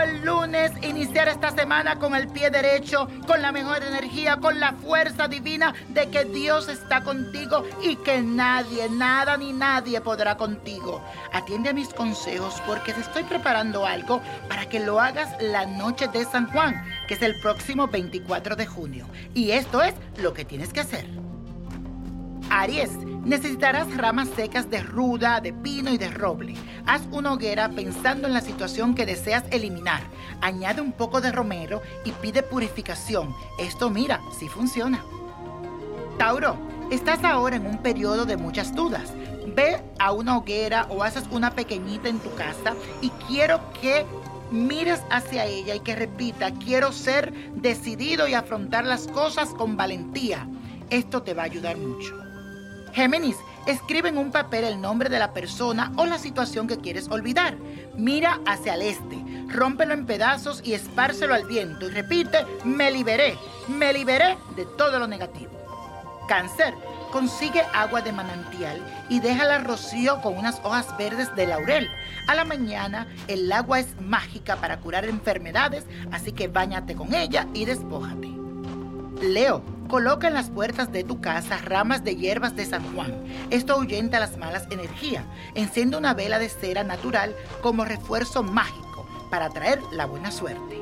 el lunes, iniciar esta semana con el pie derecho, con la mejor energía, con la fuerza divina de que Dios está contigo y que nadie, nada ni nadie podrá contigo. Atiende a mis consejos porque te estoy preparando algo para que lo hagas la noche de San Juan, que es el próximo 24 de junio. Y esto es lo que tienes que hacer. Aries, necesitarás ramas secas de ruda, de pino y de roble. Haz una hoguera pensando en la situación que deseas eliminar. Añade un poco de romero y pide purificación. Esto mira, sí funciona. Tauro, estás ahora en un periodo de muchas dudas. Ve a una hoguera o haces una pequeñita en tu casa y quiero que mires hacia ella y que repita, quiero ser decidido y afrontar las cosas con valentía. Esto te va a ayudar mucho. Géminis, escribe en un papel el nombre de la persona o la situación que quieres olvidar. Mira hacia el este, rómpelo en pedazos y espárcelo al viento y repite, me liberé, me liberé de todo lo negativo. Cáncer, consigue agua de manantial y déjala rocío con unas hojas verdes de laurel. A la mañana el agua es mágica para curar enfermedades, así que báñate con ella y despójate. Leo, coloca en las puertas de tu casa ramas de hierbas de San Juan. Esto ahuyenta las malas energías. Enciende una vela de cera natural como refuerzo mágico para traer la buena suerte.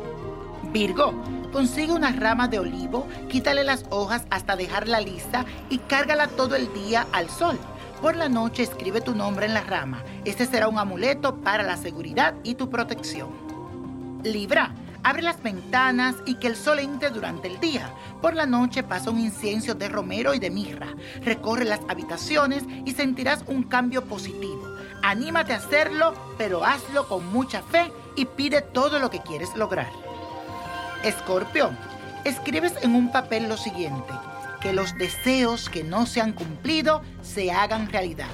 Virgo, consigue una rama de olivo, quítale las hojas hasta dejarla lista y cárgala todo el día al sol. Por la noche escribe tu nombre en la rama. Este será un amuleto para la seguridad y tu protección. Libra, Abre las ventanas y que el sol entre durante el día. Por la noche pasa un incienso de romero y de mirra. Recorre las habitaciones y sentirás un cambio positivo. Anímate a hacerlo, pero hazlo con mucha fe y pide todo lo que quieres lograr. Escorpio, escribes en un papel lo siguiente, que los deseos que no se han cumplido se hagan realidad.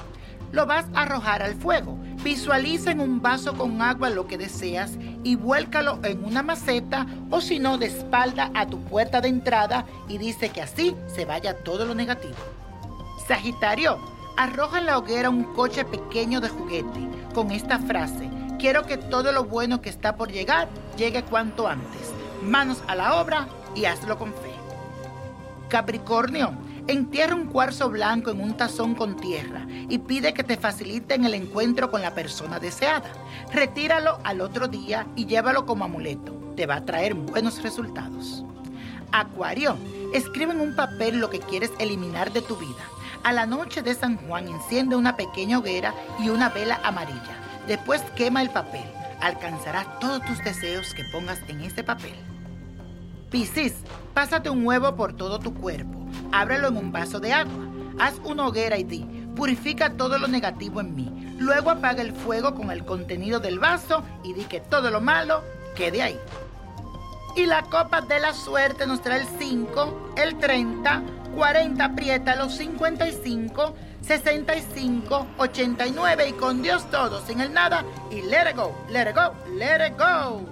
Lo vas a arrojar al fuego Visualiza en un vaso con agua lo que deseas y vuélcalo en una maceta o si no de espalda a tu puerta de entrada y dice que así se vaya todo lo negativo. Sagitario, arroja en la hoguera un coche pequeño de juguete con esta frase, quiero que todo lo bueno que está por llegar llegue cuanto antes. Manos a la obra y hazlo con fe. Capricornio, Entierra un cuarzo blanco en un tazón con tierra y pide que te faciliten el encuentro con la persona deseada. Retíralo al otro día y llévalo como amuleto. Te va a traer buenos resultados. Acuario, escribe en un papel lo que quieres eliminar de tu vida. A la noche de San Juan enciende una pequeña hoguera y una vela amarilla. Después quema el papel. Alcanzarás todos tus deseos que pongas en ese papel. Piscis, pásate un huevo por todo tu cuerpo ábrelo en un vaso de agua. Haz una hoguera y di, purifica todo lo negativo en mí. Luego apaga el fuego con el contenido del vaso y di que todo lo malo quede ahí. Y la copa de la suerte nos trae el 5, el 30, 40, aprieta los 55, 65, 89 y con Dios todo, sin el nada y let it go, let it go, let it go.